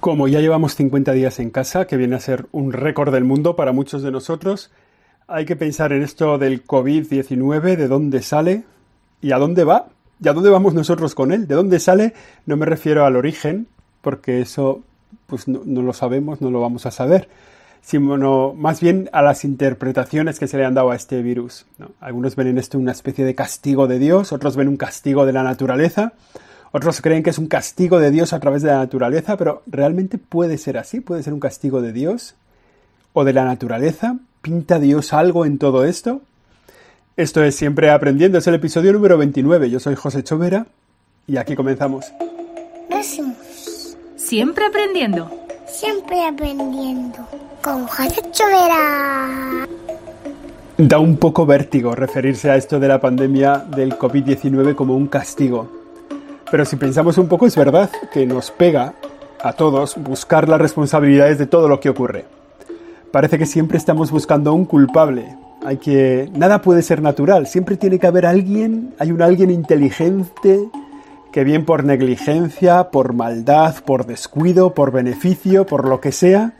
Como ya llevamos 50 días en casa, que viene a ser un récord del mundo para muchos de nosotros, hay que pensar en esto del COVID-19, de dónde sale y a dónde va, y a dónde vamos nosotros con él. De dónde sale, no me refiero al origen, porque eso pues no, lo sabemos, no lo vamos a saber, sino más bien a las interpretaciones que se le han dado a este virus. Algunos ven en esto una especie de castigo de Dios, otros ven un castigo de la naturaleza, otros creen que es un castigo de Dios a través de la naturaleza, pero ¿realmente puede ser así? ¿Puede ser un castigo de Dios o de la naturaleza? ¿Pinta Dios algo en todo esto? Esto es Siempre Aprendiendo, es el episodio número 29. Yo soy José Chovera y aquí comenzamos. Siempre aprendiendo. Siempre aprendiendo. Con José Chovera. Da un poco vértigo referirse a esto de la pandemia del COVID-19 como un castigo. Pero si pensamos un poco, es verdad que nos pega a todos buscar las responsabilidades de todo lo que ocurre. Parece que siempre estamos buscando un culpable. Hay que nada puede ser natural, siempre tiene que haber alguien, hay un alguien inteligente que bien por negligencia, por maldad, por descuido, por beneficio, por lo que sea,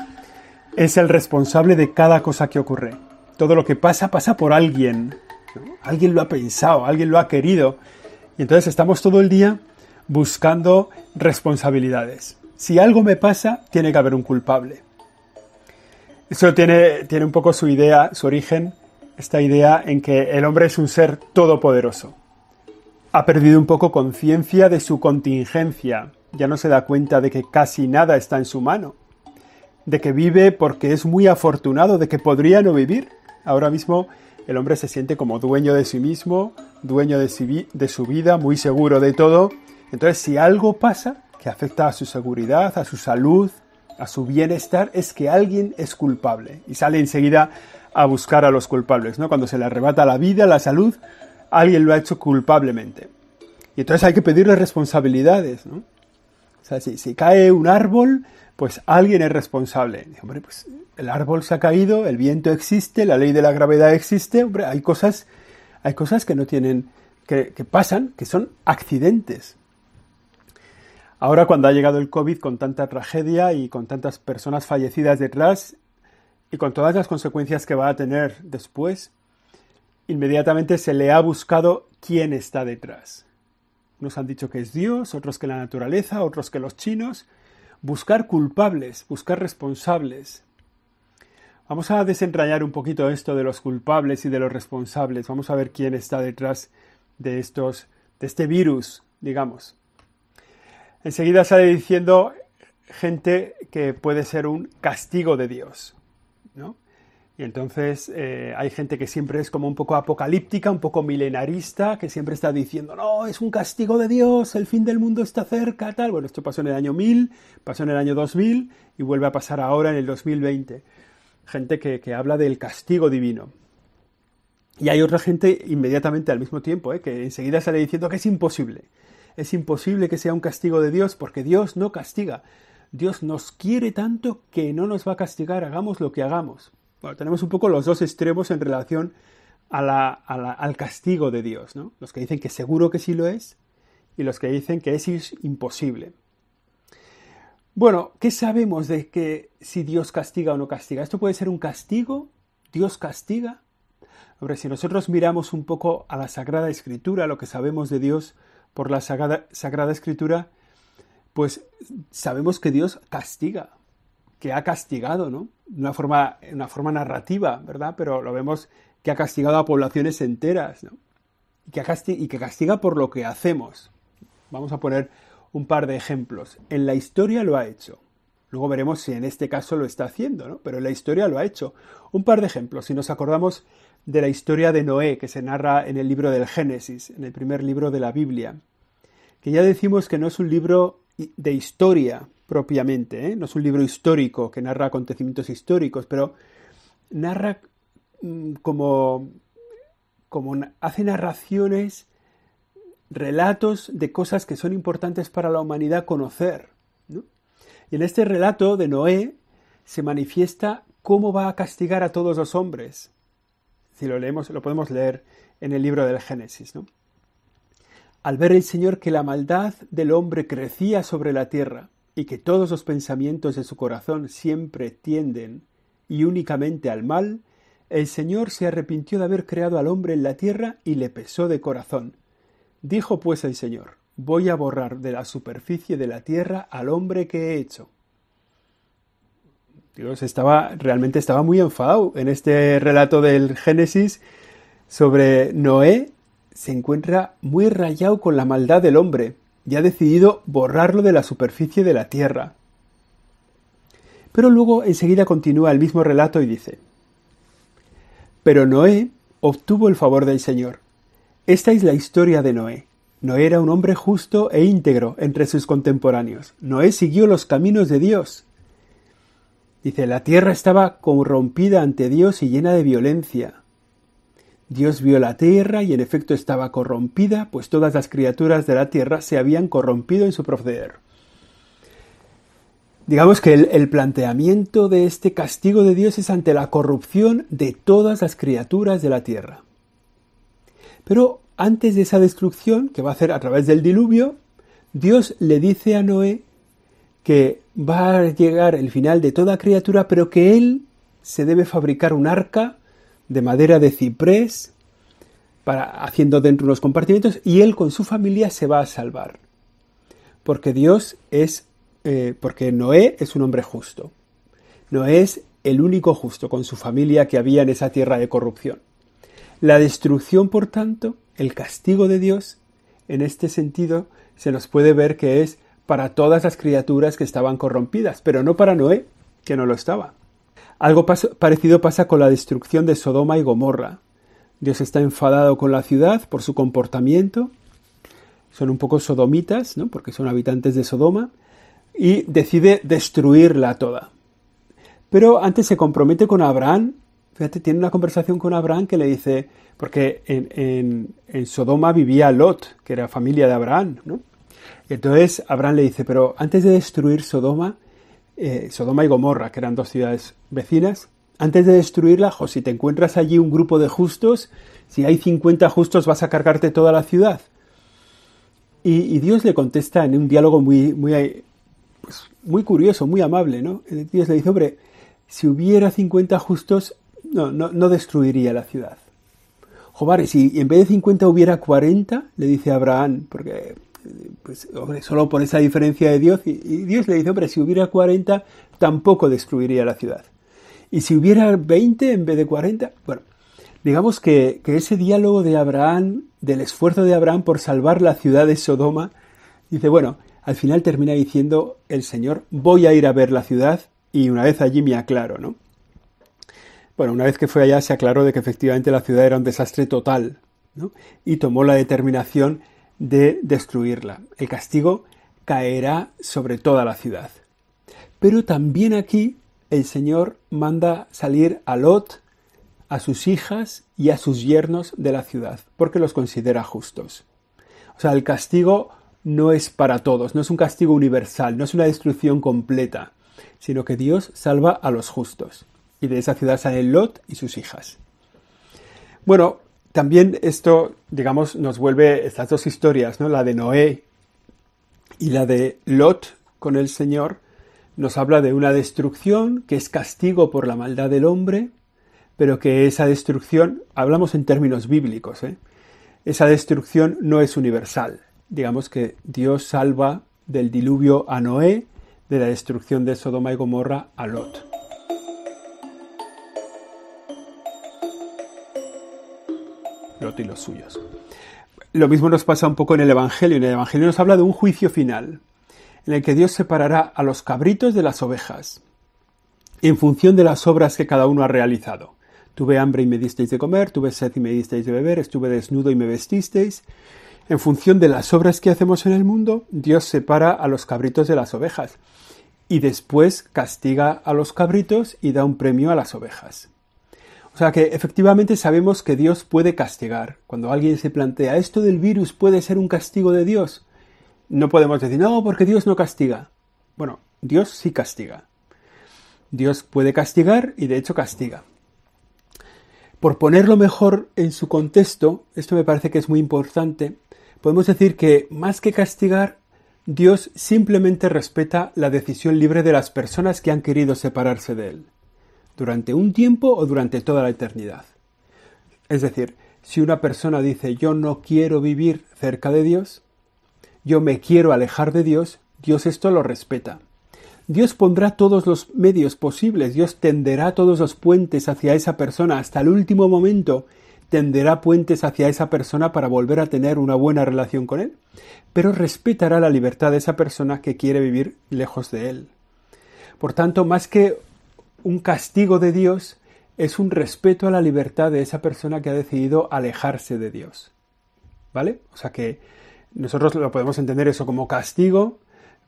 es el responsable de cada cosa que ocurre. Todo lo que pasa pasa por alguien. Alguien lo ha pensado, alguien lo ha querido. Y entonces estamos todo el día buscando responsabilidades. Si algo me pasa, tiene que haber un culpable. Eso tiene, tiene un poco su idea, su origen, esta idea en que el hombre es un ser todopoderoso. Ha perdido un poco conciencia de su contingencia, ya no se da cuenta de que casi nada está en su mano, de que vive porque es muy afortunado, de que podría no vivir. Ahora mismo el hombre se siente como dueño de sí mismo, dueño de su vida, muy seguro de todo, entonces, si algo pasa que afecta a su seguridad, a su salud, a su bienestar, es que alguien es culpable y sale enseguida a buscar a los culpables, ¿no? Cuando se le arrebata la vida, la salud, alguien lo ha hecho culpablemente. Y entonces hay que pedirle responsabilidades, ¿no? O sea, si, si cae un árbol, pues alguien es responsable. hombre, pues el árbol se ha caído, el viento existe, la ley de la gravedad existe, hombre, hay cosas, hay cosas que no tienen, que, que pasan, que son accidentes. Ahora cuando ha llegado el COVID con tanta tragedia y con tantas personas fallecidas detrás y con todas las consecuencias que va a tener después, inmediatamente se le ha buscado quién está detrás. Nos han dicho que es Dios, otros que la naturaleza, otros que los chinos. Buscar culpables, buscar responsables. Vamos a desentrañar un poquito esto de los culpables y de los responsables. Vamos a ver quién está detrás de estos, de este virus, digamos enseguida sale diciendo gente que puede ser un castigo de Dios. ¿no? Y entonces eh, hay gente que siempre es como un poco apocalíptica, un poco milenarista, que siempre está diciendo, no, es un castigo de Dios, el fin del mundo está cerca, tal. Bueno, esto pasó en el año 1000, pasó en el año 2000 y vuelve a pasar ahora en el 2020. Gente que, que habla del castigo divino. Y hay otra gente inmediatamente al mismo tiempo, ¿eh? que enseguida sale diciendo que es imposible es imposible que sea un castigo de Dios porque Dios no castiga. Dios nos quiere tanto que no nos va a castigar, hagamos lo que hagamos. Bueno, tenemos un poco los dos extremos en relación al castigo de Dios, ¿no? Los que dicen que seguro que sí lo es y los que dicen que es imposible. Bueno, ¿qué sabemos de que si Dios castiga o no castiga? ¿Esto puede ser un castigo? ¿Dios castiga? Hombre, si nosotros miramos un poco a la Sagrada Escritura, lo que sabemos de Dios, por la Sagrada, Escritura, pues sabemos que Dios castiga, que ha castigado, ¿no? Una forma, una forma narrativa, ¿verdad? Pero lo vemos que ha castigado a poblaciones enteras, ¿no? Y que, y que castiga por lo que hacemos. Vamos a poner un par de ejemplos. En la historia lo ha hecho. Luego veremos si en este caso lo está haciendo, ¿no? Pero en la historia lo ha hecho. Un par de ejemplos. Si nos acordamos de la historia de Noé que se narra en el libro del Génesis, en el primer libro de la Biblia, que ya decimos que no es un libro de historia propiamente, ¿eh? no es un libro histórico que narra acontecimientos históricos, pero narra mm, como, como hace narraciones, relatos de cosas que son importantes para la humanidad conocer. Y en este relato de Noé se manifiesta cómo va a castigar a todos los hombres si lo leemos, lo podemos leer en el libro del Génesis. Al ver el Señor que la maldad del hombre crecía sobre la tierra y que todos los pensamientos de su corazón siempre tienden y únicamente al mal, el Señor se arrepintió de haber creado al hombre en la tierra y le pesó de corazón. Dijo pues el Señor, voy a borrar de la superficie de la tierra al hombre que he hecho. Dios estaba, realmente estaba muy enfadado en este relato del Génesis sobre Noé, se encuentra muy rayado con la maldad del hombre y ha decidido borrarlo de la superficie de la tierra. Pero luego enseguida continúa el mismo relato y dice, Pero Noé obtuvo el favor del Señor. Esta es la historia de Noé. Noé era un hombre justo e íntegro entre sus contemporáneos. Noé siguió los caminos de Dios. Dice, la tierra estaba corrompida ante Dios y llena de violencia. Dios vio la tierra y en efecto estaba corrompida, pues todas las criaturas de la tierra se habían corrompido en su proceder. Digamos que el, planteamiento de este castigo de Dios es ante la corrupción de todas las criaturas de la tierra. Pero antes de esa destrucción, que va a hacer a través del diluvio, Dios le dice a Noé que va a llegar el final de toda criatura, pero que él se debe fabricar un arca de madera de ciprés, para, haciendo dentro unos compartimentos, y él con su familia se va a salvar. Porque Dios es, eh, porque Noé es un hombre justo. Noé es el único justo con su familia que había en esa tierra de corrupción. La destrucción, por tanto, el castigo de Dios, en este sentido, se nos puede ver que es para todas las criaturas que estaban corrompidas, pero no para Noé, que no lo estaba. Algo parecido pasa con la destrucción de Sodoma y Gomorra. Dios está enfadado con la ciudad por su comportamiento. Son un poco sodomitas, ¿no? porque son habitantes de Sodoma, y decide destruirla toda. Pero antes se compromete con Abraham. Fíjate, tiene una conversación con Abraham que le dice, porque en, en Sodoma vivía Lot, que era familia de Abraham, ¿no? Entonces Abraham le dice, pero antes de destruir Sodoma, eh, Sodoma y Gomorra, que eran dos ciudades vecinas, antes de destruirla, si te encuentras allí un grupo de justos, si hay 50 justos vas a cargarte toda la ciudad. Y, Dios le contesta en un diálogo muy, muy, pues, muy curioso, muy amable, ¿no? Dios le dice, hombre, si hubiera 50 justos, no, no, no destruiría la ciudad. Joder, si en vez de 50 hubiera 40, le dice Abraham, porque pues, solo por esa diferencia de Dios, y, Dios le dice, hombre, si hubiera 40, tampoco destruiría la ciudad. Y si hubiera 20 en vez de 40, bueno, digamos que, que ese diálogo de Abraham, del esfuerzo de Abraham por salvar la ciudad de Sodoma, dice, bueno, al final termina diciendo el Señor, voy a ir a ver la ciudad y una vez allí me aclaro, ¿no? Bueno, una vez que fue allá se aclaró de que efectivamente la ciudad era un desastre total, ¿no? Y tomó la determinación de destruirla. El castigo caerá sobre toda la ciudad. Pero también aquí el Señor manda salir a Lot, a sus hijas y a sus yernos de la ciudad, porque los considera justos. O sea, el castigo no es para todos, no es un castigo universal, no es una destrucción completa, sino que Dios salva a los justos. Y de esa ciudad salen Lot y sus hijas. Bueno, también esto, digamos, nos vuelve estas dos historias, ¿no? La de Noé y la de Lot con el Señor, nos habla de una destrucción que es castigo por la maldad del hombre, pero que esa destrucción, hablamos en términos bíblicos, ¿eh? esa destrucción no es universal. Digamos que Dios salva del diluvio a Noé, de la destrucción de Sodoma y Gomorra a Y los suyos. Lo mismo nos pasa un poco en el Evangelio. En el Evangelio nos habla de un juicio final, en el que Dios separará a los cabritos de las ovejas, en función de las obras que cada uno ha realizado. Tuve hambre y me disteis de comer, tuve sed y me disteis de beber, estuve desnudo y me vestisteis. En función de las obras que hacemos en el mundo, Dios separa a los cabritos de las ovejas y después castiga a los cabritos y da un premio a las ovejas. O sea que efectivamente sabemos que Dios puede castigar. Cuando alguien se plantea esto del virus puede ser un castigo de Dios, no podemos decir, no, porque Dios no castiga. Bueno, Dios sí castiga. Dios puede castigar y de hecho castiga. Por ponerlo mejor en su contexto, esto me parece que es muy importante, podemos decir que más que castigar, Dios simplemente respeta la decisión libre de las personas que han querido separarse de Él, durante un tiempo o durante toda la eternidad. Es decir, si una persona dice yo no quiero vivir cerca de Dios, yo me quiero alejar de Dios, Dios esto lo respeta. Dios pondrá todos los medios posibles, Dios tenderá todos los puentes hacia esa persona hasta el último momento, tenderá puentes hacia esa persona para volver a tener una buena relación con Él, pero respetará la libertad de esa persona que quiere vivir lejos de Él. Por tanto, más que un castigo de Dios, es un respeto a la libertad de esa persona que ha decidido alejarse de Dios. ¿Vale? O sea que nosotros lo podemos entender eso como castigo,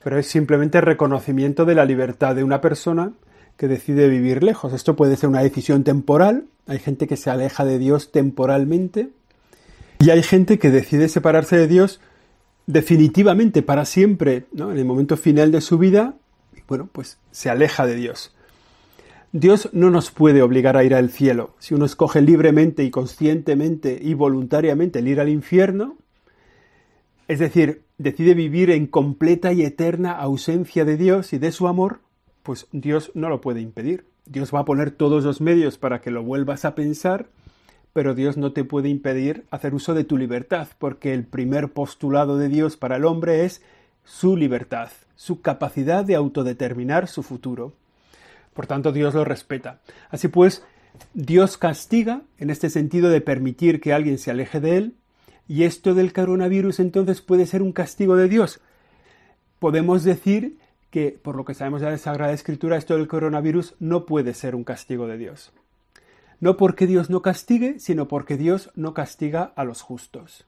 pero es simplemente reconocimiento de la libertad de una persona que decide vivir lejos. Esto puede ser una decisión temporal, hay gente que se aleja de Dios temporalmente, y hay gente que decide separarse de Dios definitivamente, para siempre, ¿no? en el momento final de su vida, bueno, pues se aleja de Dios. Dios no nos puede obligar a ir al cielo. Si uno escoge libremente y conscientemente y voluntariamente el ir al infierno, es decir, decide vivir en completa y eterna ausencia de Dios y de su amor, pues Dios no lo puede impedir. Dios va a poner todos los medios para que lo vuelvas a pensar, pero Dios no te puede impedir hacer uso de tu libertad, porque el primer postulado de Dios para el hombre es su libertad, su capacidad de autodeterminar su futuro. Por tanto, Dios lo respeta. Así pues, Dios castiga en este sentido de permitir que alguien se aleje de él, y esto del coronavirus entonces puede ser un castigo de Dios. Podemos decir que, por lo que sabemos de la Sagrada Escritura, esto del coronavirus no puede ser un castigo de Dios. No porque Dios no castigue, sino porque Dios no castiga a los justos.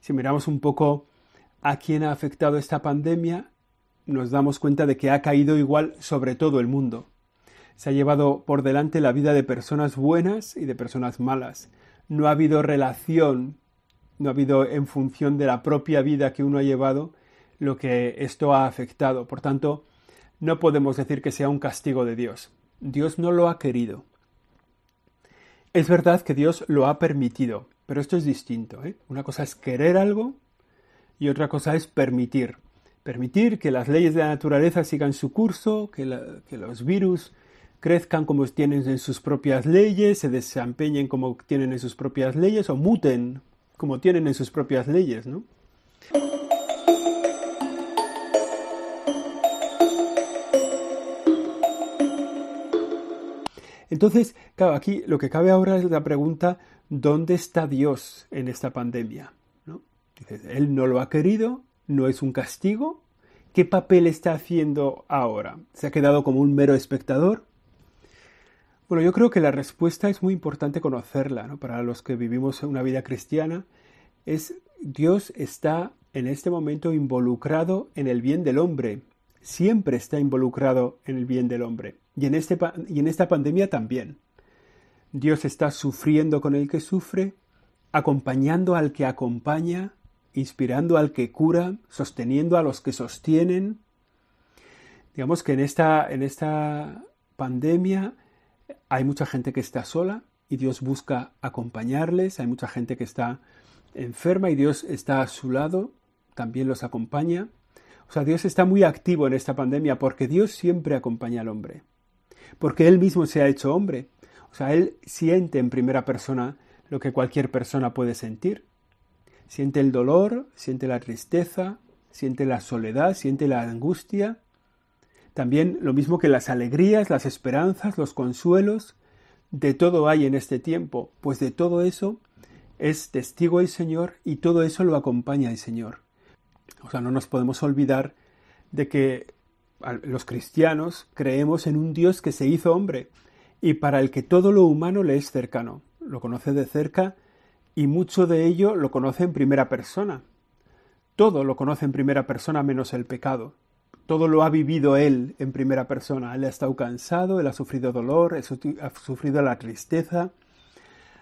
Si miramos un poco a quién ha afectado esta pandemia, nos damos cuenta de que ha caído igual sobre todo el mundo. Se ha llevado por delante la vida de personas buenas y de personas malas. No ha habido relación no ha habido en función de la propia vida que uno ha llevado lo que esto ha afectado. Por tanto, no podemos decir que sea un castigo de Dios. Dios no lo ha querido. Es verdad que Dios lo ha permitido, pero esto es distinto. ¿eh? Una cosa es querer algo y otra cosa es permitir. Permitir que las leyes de la naturaleza sigan su curso, que, que los virus crezcan como tienen en sus propias leyes, se desempeñen como tienen en sus propias leyes o muten como tienen en sus propias leyes, ¿no? Entonces, claro, aquí lo que cabe ahora es la pregunta, ¿dónde está Dios en esta pandemia? ¿No? Él no lo ha querido, no es un castigo. ¿Qué papel está haciendo ahora? ¿Se ha quedado como un mero espectador? Bueno, yo creo que la respuesta es muy importante conocerla, ¿no? Para los que vivimos una vida cristiana, es Dios está en este momento involucrado en el bien del hombre. Siempre está involucrado en el bien del hombre. Y en, este, y en esta pandemia también. Dios está sufriendo con el que sufre, acompañando al que acompaña, inspirando al que cura, sosteniendo a los que sostienen. Digamos que en esta, en esta pandemia hay mucha gente que está sola y Dios busca acompañarles, hay mucha gente que está enferma y Dios está a su lado, también los acompaña. O sea, Dios está muy activo en esta pandemia porque Dios siempre acompaña al hombre, porque Él mismo se ha hecho hombre. O sea, Él siente en primera persona lo que cualquier persona puede sentir. Siente el dolor, siente la tristeza, siente la soledad, siente la angustia, también lo mismo que las alegrías, las esperanzas, los consuelos, de todo hay en este tiempo, pues de todo eso es testigo el Señor y todo eso lo acompaña el Señor. O sea, no nos podemos olvidar de que los cristianos creemos en un Dios que se hizo hombre y para el que todo lo humano le es cercano, lo conoce de cerca y mucho de ello lo conoce en primera persona. Todo lo conoce en primera persona menos el pecado todo lo ha vivido él en primera persona. Él ha estado cansado, él ha sufrido dolor, ha sufrido la tristeza,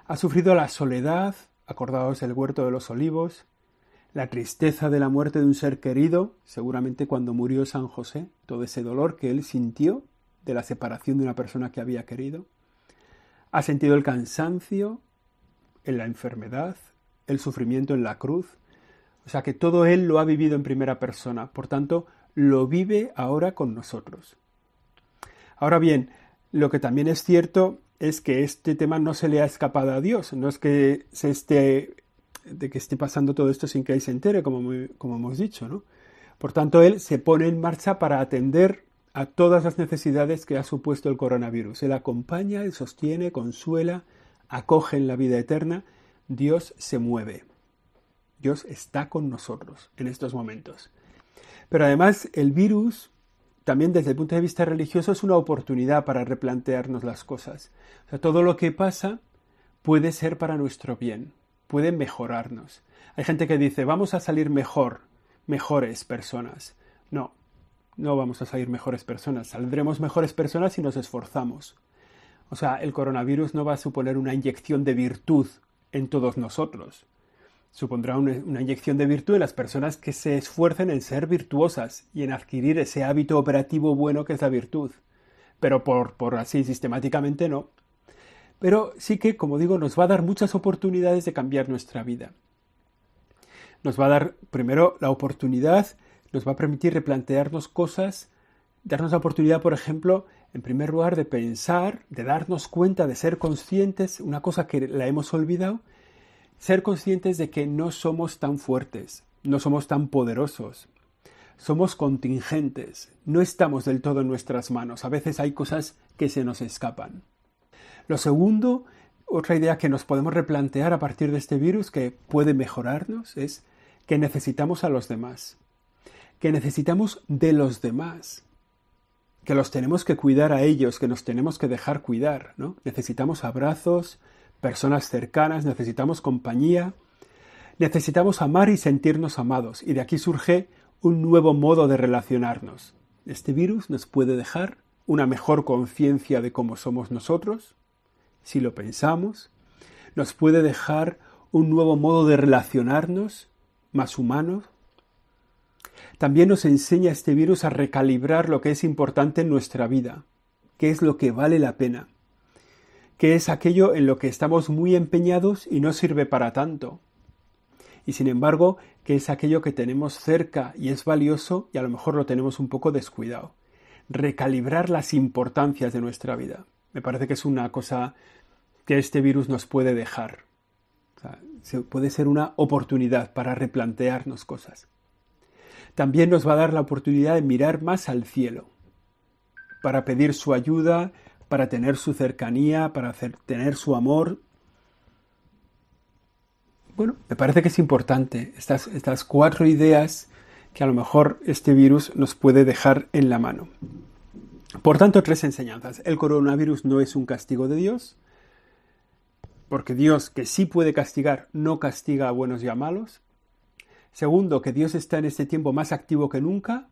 ha sufrido la soledad, acordaos el huerto de los olivos, la tristeza de la muerte de un ser querido, seguramente cuando murió San José, todo ese dolor que él sintió de la separación de una persona que había querido. Ha sentido el cansancio en la enfermedad, el sufrimiento en la cruz. O sea que todo Él lo ha vivido en primera persona, por tanto, lo vive ahora con nosotros. Ahora bien, lo que también es cierto es que este tema no se le ha escapado a Dios, no es que se esté de que esté pasando todo esto sin que Él se entere, como, como hemos dicho, ¿no? Por tanto, Él se pone en marcha para atender a todas las necesidades que ha supuesto el coronavirus. Él acompaña, él sostiene, consuela, acoge en la vida eterna. Dios se mueve. Dios está con nosotros en estos momentos. Pero además el virus, también desde el punto de vista religioso, es una oportunidad para replantearnos las cosas. Todo lo que pasa puede ser para nuestro bien, puede mejorarnos. Hay gente que dice, vamos a salir mejor, mejores personas. No, no vamos a salir mejores personas. Saldremos mejores personas si nos esforzamos. O sea, el coronavirus no va a suponer una inyección de virtud en todos nosotros supondrá una, inyección de virtud en las personas que se esfuercen en ser virtuosas y en adquirir ese hábito operativo bueno que es la virtud. Pero por, así sistemáticamente no. Pero sí que, como digo, nos va a dar muchas oportunidades de cambiar nuestra vida. Nos va a dar, primero, la oportunidad, nos va a permitir replantearnos cosas, darnos la oportunidad, por ejemplo, en primer lugar, de pensar, de darnos cuenta, de ser conscientes, una cosa que la hemos olvidado, ser conscientes de que no somos tan fuertes, no somos tan poderosos, somos contingentes, no estamos del todo en nuestras manos, a veces hay cosas que se nos escapan. Lo segundo, otra idea que nos podemos replantear a partir de este virus que puede mejorarnos es que necesitamos a los demás, que necesitamos de los demás, que los tenemos que cuidar a ellos, que nos tenemos que dejar cuidar, ¿no? Necesitamos abrazos, personas cercanas, necesitamos compañía, necesitamos amar y sentirnos amados. Y de aquí surge un nuevo modo de relacionarnos. Este virus nos puede dejar una mejor conciencia de cómo somos nosotros, si lo pensamos, nos puede dejar un nuevo modo de relacionarnos, más humanos. También nos enseña este virus a recalibrar lo que es importante en nuestra vida, qué es lo que vale la pena que es aquello en lo que estamos muy empeñados y no sirve para tanto. Y sin embargo, que es aquello que tenemos cerca y es valioso y a lo mejor lo tenemos un poco descuidado. Recalibrar las importancias de nuestra vida. Me parece que es una cosa que este virus nos puede dejar. puede ser una oportunidad para replantearnos cosas. También nos va a dar la oportunidad de mirar más al cielo, para pedir su ayuda, para tener su cercanía, para tener su amor. Bueno, me parece que es importante estas cuatro ideas que a lo mejor este virus nos puede dejar en la mano. Por tanto, tres enseñanzas. El coronavirus no es un castigo de Dios, porque Dios, que sí puede castigar, no castiga a buenos y a malos. Segundo, que Dios está en este tiempo más activo que nunca,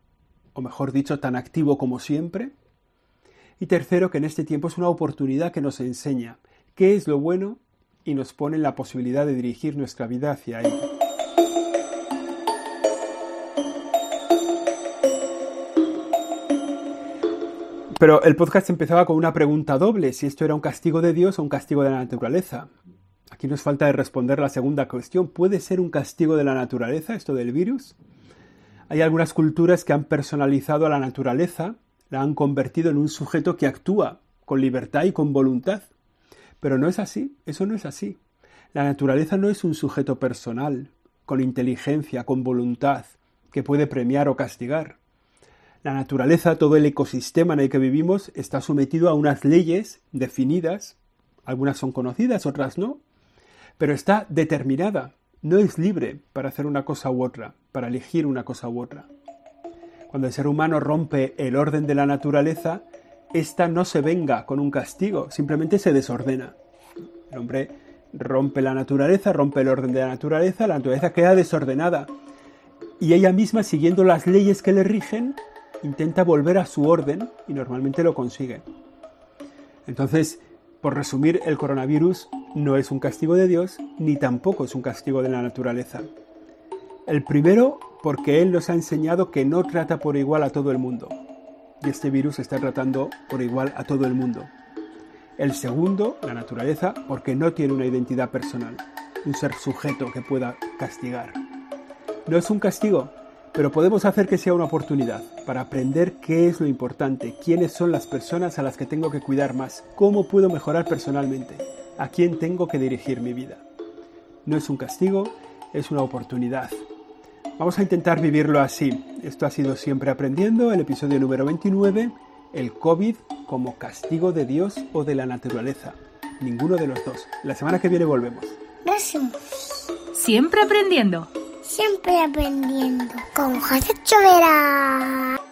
o mejor dicho, tan activo como siempre. Y tercero, que en este tiempo es una oportunidad que nos enseña qué es lo bueno y nos pone la posibilidad de dirigir nuestra vida hacia ello. Pero el podcast empezaba con una pregunta doble, si esto era un castigo de Dios o un castigo de la naturaleza. Aquí nos falta de responder la segunda cuestión. ¿Puede ser un castigo de la naturaleza esto del virus? Hay algunas culturas que han personalizado a la naturaleza la han convertido en un sujeto que actúa con libertad y con voluntad. Pero no es así, eso no es así. La naturaleza no es un sujeto personal, con inteligencia, con voluntad, que puede premiar o castigar. La naturaleza, todo el ecosistema en el que vivimos, está sometido a unas leyes definidas, algunas son conocidas, otras no, pero está determinada, no es libre para hacer una cosa u otra, para elegir una cosa u otra. Cuando el ser humano rompe el orden de la naturaleza, ésta no se venga con un castigo, simplemente se desordena. El hombre rompe la naturaleza, rompe el orden de la naturaleza, la naturaleza queda desordenada. Y ella misma, siguiendo las leyes que le rigen, intenta volver a su orden y normalmente lo consigue. Entonces, por resumir, el coronavirus no es un castigo de Dios, ni tampoco es un castigo de la naturaleza. El primero porque Él nos ha enseñado que no trata por igual a todo el mundo. Y este virus está tratando por igual a todo el mundo. El segundo, la naturaleza, porque no tiene una identidad personal, un ser sujeto que pueda castigar. No es un castigo, pero podemos hacer que sea una oportunidad para aprender qué es lo importante, quiénes son las personas a las que tengo que cuidar más, cómo puedo mejorar personalmente, a quién tengo que dirigir mi vida. No es un castigo, es una oportunidad. Vamos a intentar vivirlo así. Esto ha sido Siempre Aprendiendo, el episodio número 29, el COVID como castigo de Dios o de la naturaleza. Ninguno de los dos. La semana que viene volvemos. Gracias. Siempre aprendiendo. Siempre aprendiendo. Con José Chovera.